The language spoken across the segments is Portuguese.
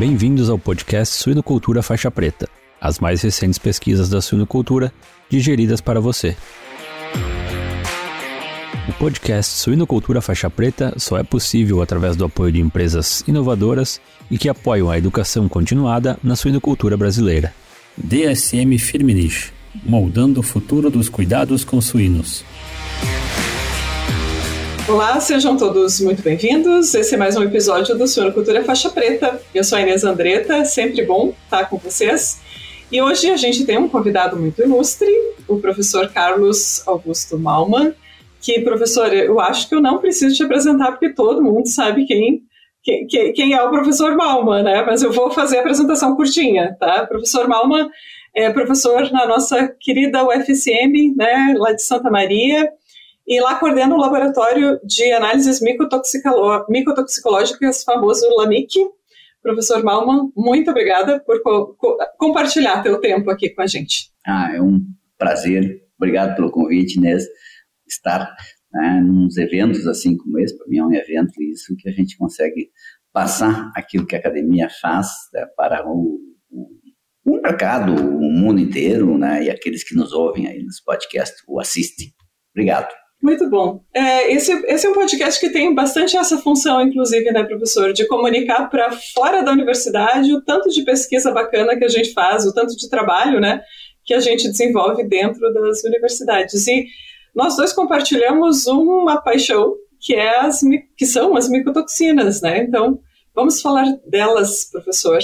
Bem-vindos ao podcast Suinocultura Faixa Preta, as mais recentes pesquisas da suinocultura digeridas para você. O podcast Suinocultura Faixa Preta só é possível através do apoio de empresas inovadoras e que apoiam a educação continuada na suinocultura brasileira. DSM Firmenich, moldando o futuro dos cuidados com suínos. Olá, sejam todos muito bem-vindos. Esse é mais um episódio do Suinocultura Faixa Preta. Eu sou a Inês Andretta, sempre bom estar com vocês. E hoje a gente tem um convidado muito ilustre, o professor Carlos Augusto Malman, que, professor, eu acho que eu não preciso te apresentar, porque todo mundo sabe quem, quem, quem é o professor Malman, né? Mas eu vou fazer a apresentação curtinha, tá? Professor Malman é professor na nossa querida UFSM, né, lá de Santa Maria, e lá coordena o laboratório de análises micotoxicológicas famoso LAMIC. Professor Malman, muito obrigada por co co compartilhar teu tempo aqui com a gente. Ah, é um prazer. Obrigado pelo convite, Inês. Estar né, nos eventos assim como esse, para mim é um evento isso que a gente consegue passar aquilo que a academia faz né, para o, o, o, mercado, o mundo inteiro, né, e aqueles que nos ouvem aí nos podcasts ou assistem. Obrigado. Muito bom. É, esse, esse é um podcast que tem bastante essa função, inclusive, né, professor, de comunicar para fora da universidade o tanto de pesquisa bacana que a gente faz, o tanto de trabalho, né, que a gente desenvolve dentro das universidades. E nós dois compartilhamos uma paixão que é as que são as micotoxinas, né? Então, vamos falar delas, professor.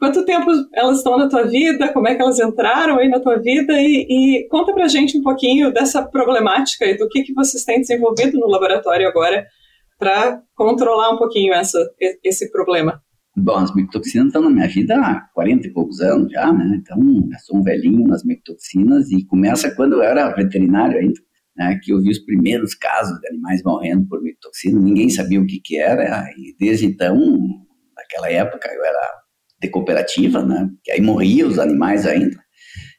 Quanto tempo elas estão na tua vida? Como é que elas entraram aí na tua vida? E, e conta pra gente um pouquinho dessa problemática e do que, que vocês têm desenvolvido no laboratório agora para controlar um pouquinho essa, esse problema. Bom, as micotoxinas estão na minha vida há 40 e poucos anos já, né? Então, eu sou um velhinho nas micotoxinas e começa quando eu era veterinário ainda, né? Que eu vi os primeiros casos de animais morrendo por micotoxina, ninguém sabia o que que era e desde então, naquela época, eu era de cooperativa, né? Que aí morria os animais ainda.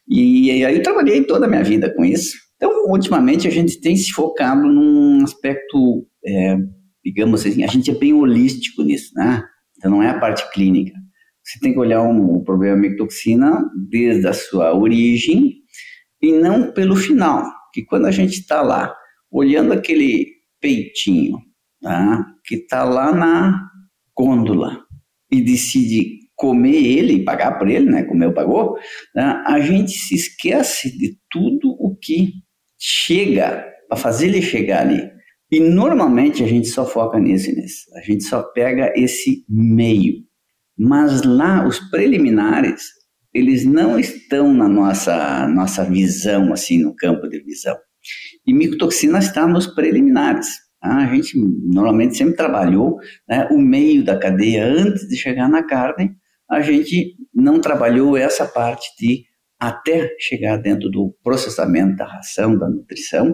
E, e aí eu trabalhei toda a minha vida com isso. Então, ultimamente, a gente tem se focado num aspecto, é, digamos assim, a gente é bem holístico nisso, né? Então, não é a parte clínica. Você tem que olhar um, o problema micotoxina desde a sua origem e não pelo final. Que quando a gente está lá, olhando aquele peitinho, tá? que está lá na gôndola, e decide comer ele pagar por ele, né? Comeu, pagou. Né? A gente se esquece de tudo o que chega para fazer ele chegar ali. E normalmente a gente só foca nisso, nisso. A gente só pega esse meio. Mas lá os preliminares, eles não estão na nossa nossa visão assim no campo de visão. E micotoxina está nos preliminares. Tá? A gente normalmente sempre trabalhou né, o meio da cadeia antes de chegar na carne a gente não trabalhou essa parte de até chegar dentro do processamento da ração, da nutrição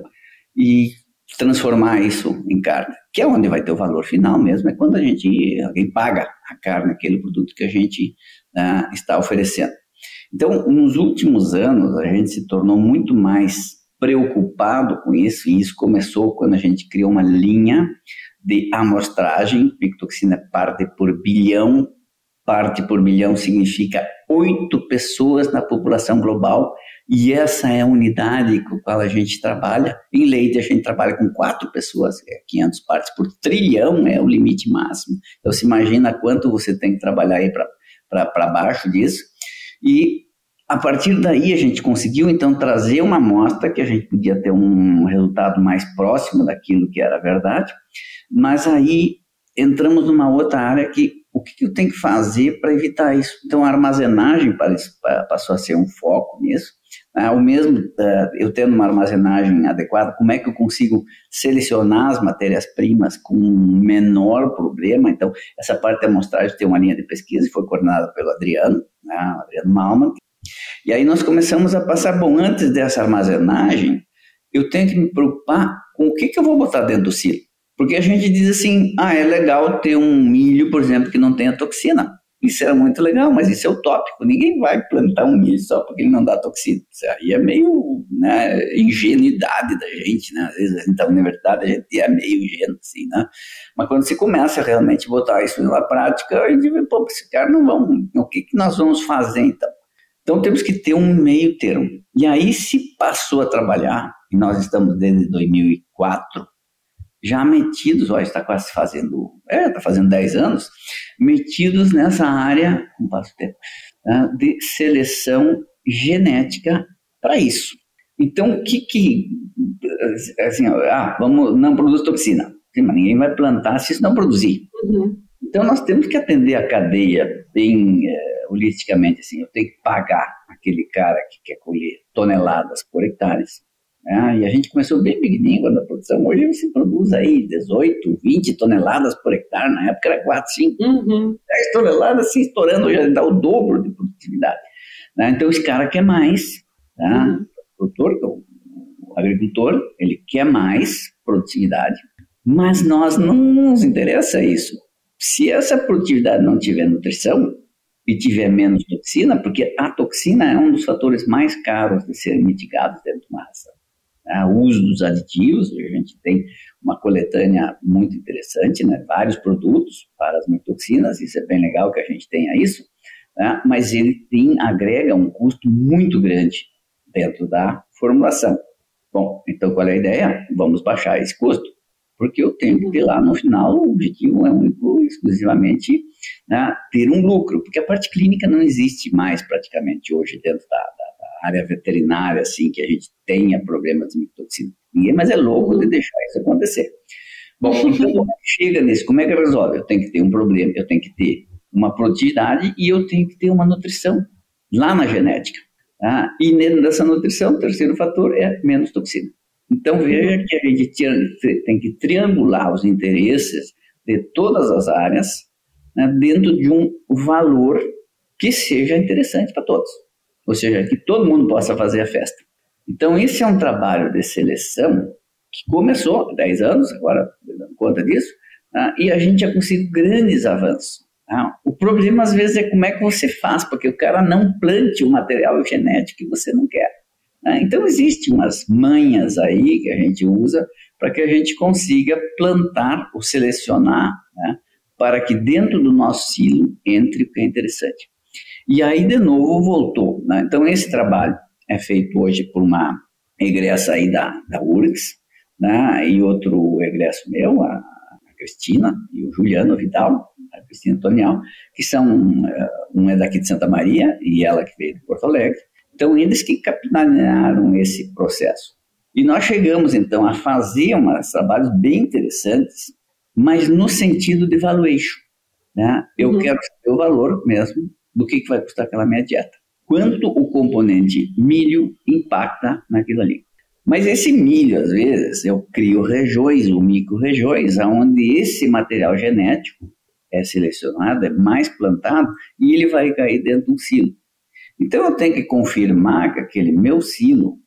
e transformar isso em carne, que é onde vai ter o valor final mesmo, é quando a gente, alguém paga a carne, aquele produto que a gente uh, está oferecendo. Então, nos últimos anos, a gente se tornou muito mais preocupado com isso, e isso começou quando a gente criou uma linha de amostragem, pictoxina parte por bilhão parte por milhão significa oito pessoas na população global, e essa é a unidade com a qual a gente trabalha. Em leite, a gente trabalha com quatro pessoas, é 500 partes por trilhão, é o limite máximo. Então, se imagina quanto você tem que trabalhar aí para baixo disso. E a partir daí, a gente conseguiu, então, trazer uma amostra que a gente podia ter um resultado mais próximo daquilo que era verdade, mas aí entramos numa outra área que o que eu tenho que fazer para evitar isso? Então, a armazenagem passou a ser um foco nisso. Né? O mesmo, eh, eu tendo uma armazenagem adequada, como é que eu consigo selecionar as matérias-primas com menor problema? Então, essa parte da amostragem tem uma linha de pesquisa e foi coordenada pelo Adriano, né? Adriano Malman. E aí nós começamos a passar, bom, antes dessa armazenagem, eu tenho que me preocupar com o que, que eu vou botar dentro do silo. Porque a gente diz assim, ah, é legal ter um milho, por exemplo, que não tenha toxina. Isso era muito legal, mas isso é utópico. Ninguém vai plantar um milho só porque ele não dá toxina. Isso aí é meio né, ingenuidade da gente, né? Às vezes, então, na verdade, a gente é meio ingênuo, assim, né? Mas quando você começa a realmente botar isso na prática, a gente vê, pô, esse cara não vão... O que, que nós vamos fazer, então? Então, temos que ter um meio termo. E aí se passou a trabalhar, e nós estamos desde 2004, já metidos, ó, está quase fazendo, é, está fazendo 10 anos, metidos nessa área, com passo tempo, né, de seleção genética para isso. Então, o que que, assim, ah, vamos, não produz toxina. Mas ninguém vai plantar se isso não produzir. Uhum. Então, nós temos que atender a cadeia bem é, holisticamente, assim, eu tenho que pagar aquele cara que quer colher toneladas por hectares, né? E a gente começou bem pequenininho quando a produção. Hoje você produz aí 18, 20 toneladas por hectare. Na época era 4, 5, uhum. 10 toneladas, assim, estourando. Hoje dá o dobro de produtividade. Né? Então esse cara quer mais. Tá? Uhum. O produtor, o agricultor, ele quer mais produtividade. Mas nós não nos interessa isso. Se essa produtividade não tiver nutrição, e tiver menos toxina, porque a toxina é um dos fatores mais caros de serem mitigados dentro de uma ração né, o uso dos aditivos, a gente tem uma coletânea muito interessante, né, vários produtos para as mitoxinas, isso é bem legal que a gente tenha isso, né, mas ele tem, agrega um custo muito grande dentro da formulação. Bom, então qual é a ideia? Vamos baixar esse custo, porque eu tenho que ter lá no final, o objetivo é único, exclusivamente, né, ter um lucro, porque a parte clínica não existe mais praticamente hoje dentro da, área veterinária, assim, que a gente tenha problemas de micotoxina. Ninguém mais é louco de deixar isso acontecer. Bom, então, é chega nisso? Como é que resolve? Eu tenho que ter um problema, eu tenho que ter uma produtividade e eu tenho que ter uma nutrição lá na genética. Tá? E nessa nutrição, o terceiro fator é menos toxina. Então veja que a gente tem que triangular os interesses de todas as áreas né, dentro de um valor que seja interessante para todos ou seja, que todo mundo possa fazer a festa. Então, esse é um trabalho de seleção que começou há 10 anos, agora dando conta disso, tá? e a gente já conseguiu grandes avanços. Tá? O problema, às vezes, é como é que você faz, porque o cara não plante o material genético que você não quer. Tá? Então, existem umas manhas aí que a gente usa para que a gente consiga plantar ou selecionar né, para que dentro do nosso silo entre o que é interessante. E aí, de novo, voltou. Né? Então, esse trabalho é feito hoje por uma egressa aí da, da URGS, né? e outro egresso meu, a, a Cristina e o Juliano Vidal, a Cristina Tonial, que são, uh, um é daqui de Santa Maria e ela que veio de Porto Alegre. Então, eles que capitanearam esse processo. E nós chegamos, então, a fazer uns trabalhos bem interessantes, mas no sentido de valuation. Né? Eu uhum. quero saber o valor mesmo do que, que vai custar aquela minha dieta. Quanto o componente milho impacta naquilo ali. Mas esse milho, às vezes, eu crio regiões ou micro-regiões, onde esse material genético é selecionado, é mais plantado, e ele vai cair dentro de um silo. Então eu tenho que confirmar que aquele meu silo,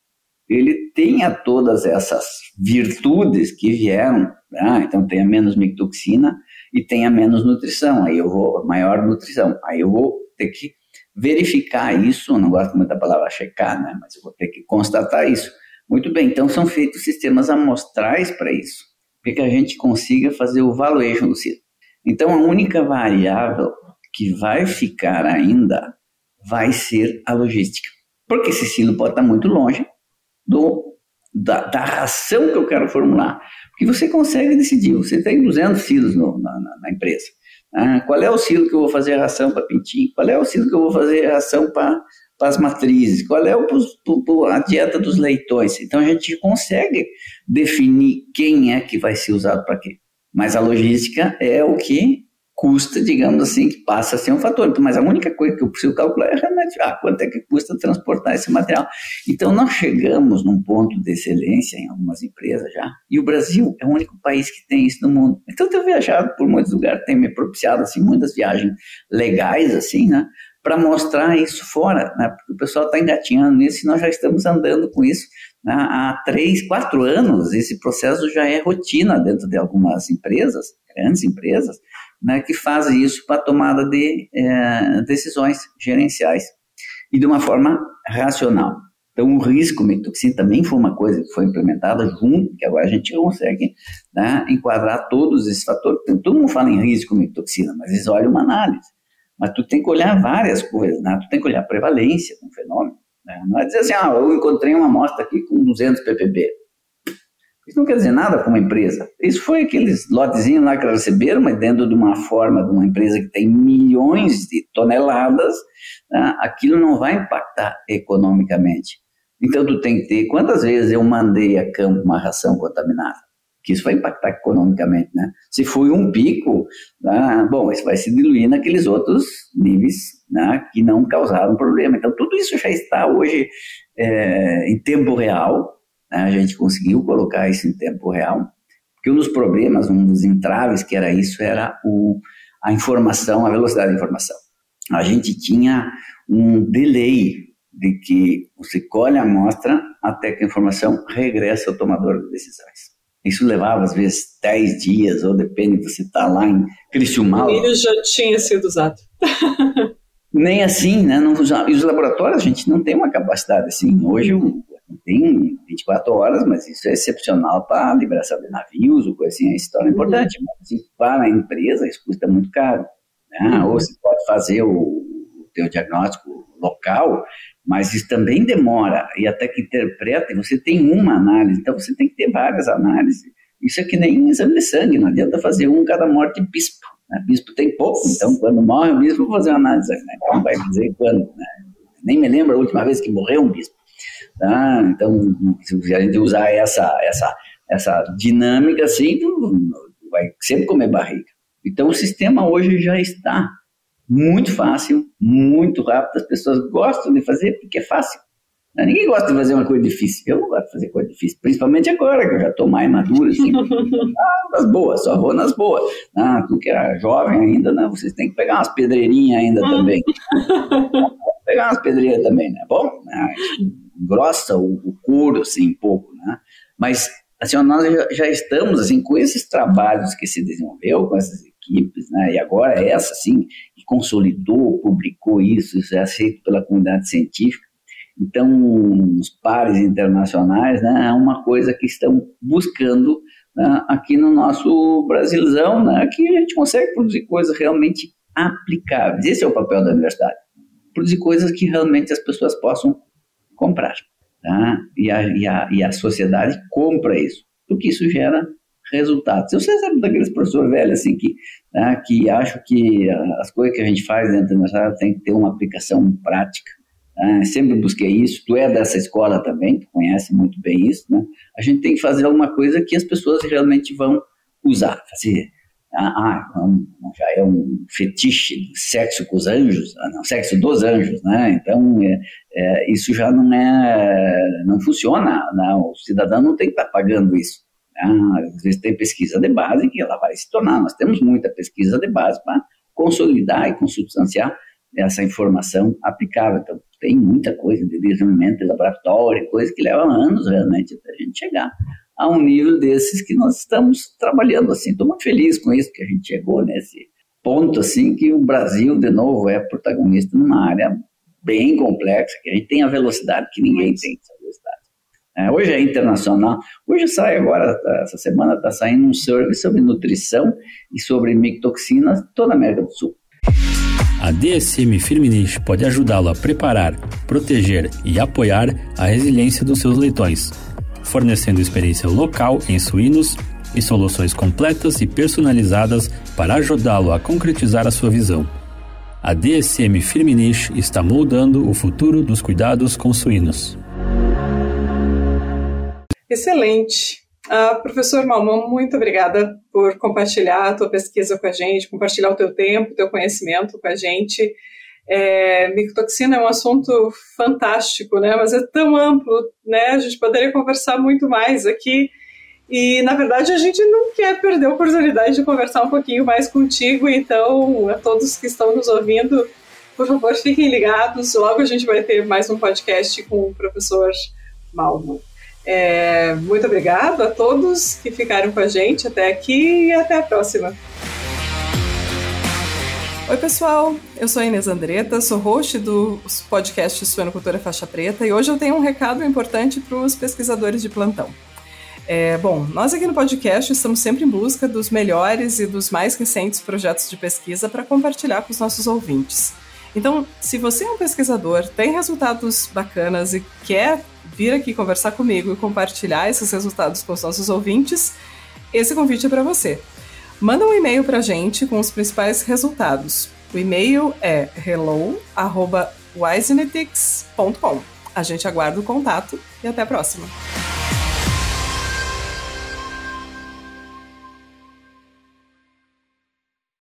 ele tenha todas essas virtudes que vieram, né? então tenha menos micotoxina e tenha menos nutrição, aí eu vou, maior nutrição, aí eu vou ter que verificar isso, não gosto muito da palavra checar, né, mas eu vou ter que constatar isso. Muito bem, então são feitos sistemas amostrais para isso, para que a gente consiga fazer o valuation do silo. Então a única variável que vai ficar ainda vai ser a logística, porque esse silo pode estar muito longe do, da, da ração que eu quero formular, porque você consegue decidir, você tem 200 silos no, na, na empresa, ah, qual é o silo que eu vou fazer a ração para pintinho? Qual é o silo que eu vou fazer a ração para as matrizes? Qual é o, a dieta dos leitões? Então a gente consegue definir quem é que vai ser usado para quê. Mas a logística é o que custa, digamos assim, que passa a ser um fator. Mas a única coisa que eu preciso calcular é realmente ah, quanto é que custa transportar esse material. Então, nós chegamos num ponto de excelência em algumas empresas já, e o Brasil é o único país que tem isso no mundo. Então, eu tenho viajado por muitos lugares, tenho me propiciado assim, muitas viagens legais, assim, né? Para mostrar isso fora, né? Porque o pessoal está engatinhando nisso e nós já estamos andando com isso né? há três, quatro anos. Esse processo já é rotina dentro de algumas empresas, grandes empresas, né, que faz isso para tomada de é, decisões gerenciais e de uma forma racional. Então, o risco mitoxina também foi uma coisa que foi implementada junto, que agora a gente consegue né, enquadrar todos esses fatores. Todo mundo fala em risco mitoxina, mas eles olham uma análise. Mas tu tem que olhar várias coisas, né? tu tem que olhar a prevalência do fenômeno. Né? Não é dizer assim, ah, eu encontrei uma amostra aqui com 200 ppb. Isso não quer dizer nada para uma empresa. Isso foi aqueles lotezinhos lá que receberam, mas dentro de uma forma de uma empresa que tem milhões de toneladas, né? aquilo não vai impactar economicamente. Então tu tem que ter, quantas vezes eu mandei a campo uma ração contaminada? Que isso vai impactar economicamente, né? Se foi um pico, né? bom, isso vai se diluir naqueles outros níveis né? que não causaram problema. Então tudo isso já está hoje é, em tempo real, né? a gente conseguiu colocar isso em tempo real, porque um dos problemas, um dos entraves que era isso, era o, a informação, a velocidade da informação. A gente tinha um delay de que você colhe a amostra até que a informação regressa ao tomador de decisões. Isso levava, às vezes, 10 dias, ou depende, você está lá em Criciúmal. O milho já tinha sido usado. Nem assim, né? Não, e os laboratórios, a gente não tem uma capacidade assim. Hoje tem 24 horas, mas isso é excepcional para a liberação de navios ou coisa assim, é história uhum. importante. Mas para a empresa, isso custa muito caro. Né? Uhum. Ou você pode fazer o, o teu diagnóstico local, mas isso também demora, e até que interpreta, você tem uma análise, então você tem que ter várias análises. Isso é que nem exame de sangue, não adianta fazer um cada morte bispo. Né? Bispo tem pouco, então quando morre o bispo, vou fazer uma análise. Né? Então vai dizer quando. Né? Nem me lembro a última vez que morreu um bispo. Tá? Então, se a gente usar essa, essa, essa dinâmica assim, vai sempre comer barriga. Então, o sistema hoje já está muito fácil, muito rápido. As pessoas gostam de fazer porque é fácil. Ninguém gosta de fazer uma coisa difícil. Eu não gosto de fazer coisa difícil, principalmente agora que eu já estou mais maduro. Assim. ah, nas boas, só vou nas boas. Ah, tu que é jovem ainda, né? vocês têm que pegar umas pedreirinhas ainda também. pegar umas pedreiras também, né? Bom, né? grossa o, o couro, assim, um pouco, né? Mas assim, nós já, já, estamos assim com esses trabalhos que se desenvolveu, com essas equipes, né? E agora essa, assim, que consolidou, publicou isso, isso é aceito pela comunidade científica. Então, os pares internacionais, né, é uma coisa que estão buscando né, aqui no nosso Brasilzão, né, que a gente consegue produzir coisas realmente aplicáveis. Esse é o papel da universidade. Produzir coisas que realmente as pessoas possam comprar. Tá? E, a, e, a, e a sociedade compra isso, porque isso gera resultados. Eu sei sempre daqueles professores velhos assim que, né, que acham que as coisas que a gente faz dentro da universidade tem que ter uma aplicação prática. Né? Sempre busquei isso. Tu é dessa escola também, tu conhece muito bem isso. Né? A gente tem que fazer alguma coisa que as pessoas realmente vão usar, fazer. Ah, ah já é um fetiche do sexo com os anjos, ah, não, sexo dos anjos, né? Então é, é, isso já não é, não funciona. Né? O cidadão não tem que estar tá pagando isso. Ah, às vezes tem pesquisa de base que ela vai se tornar. Nós temos muita pesquisa de base para consolidar e consubstanciar essa informação aplicável. Então, tem muita coisa de desenvolvimento de laboratório, coisa que leva anos realmente até a gente chegar a um nível desses que nós estamos trabalhando assim. Estou muito feliz com isso que a gente chegou nesse ponto assim que o Brasil de novo é protagonista numa área bem complexa, que a gente tem a velocidade que ninguém tem. É, hoje é internacional. Hoje sai agora, tá, essa semana está saindo um survey sobre nutrição e sobre micotoxinas toda a América do Sul. A DSM Firmenich pode ajudá-lo a preparar, proteger e apoiar a resiliência dos seus leitões, fornecendo experiência local em suínos e soluções completas e personalizadas para ajudá-lo a concretizar a sua visão. A DSM Firmenich está moldando o futuro dos cuidados com suínos. Excelente. Uh, professor Malman, muito obrigada por compartilhar a tua pesquisa com a gente, compartilhar o teu tempo, o teu conhecimento com a gente. É, micotoxina é um assunto fantástico, né? Mas é tão amplo, né? A gente poderia conversar muito mais aqui. E, na verdade, a gente não quer perder a oportunidade de conversar um pouquinho mais contigo. Então, a todos que estão nos ouvindo, por favor, fiquem ligados. Logo a gente vai ter mais um podcast com o professor Malmo. É, muito obrigado a todos que ficaram com a gente até aqui e até a próxima. Oi, pessoal. Eu sou a Inês Andretta, sou host do podcast Suenocultura Faixa Preta e hoje eu tenho um recado importante para os pesquisadores de plantão. É, bom, nós aqui no podcast estamos sempre em busca dos melhores e dos mais recentes projetos de pesquisa para compartilhar com os nossos ouvintes. Então, se você é um pesquisador, tem resultados bacanas e quer vir aqui conversar comigo e compartilhar esses resultados com os nossos ouvintes, esse convite é para você. Manda um e-mail para a gente com os principais resultados. O e-mail é hello@wisenetics.com. A gente aguarda o contato e até a próxima.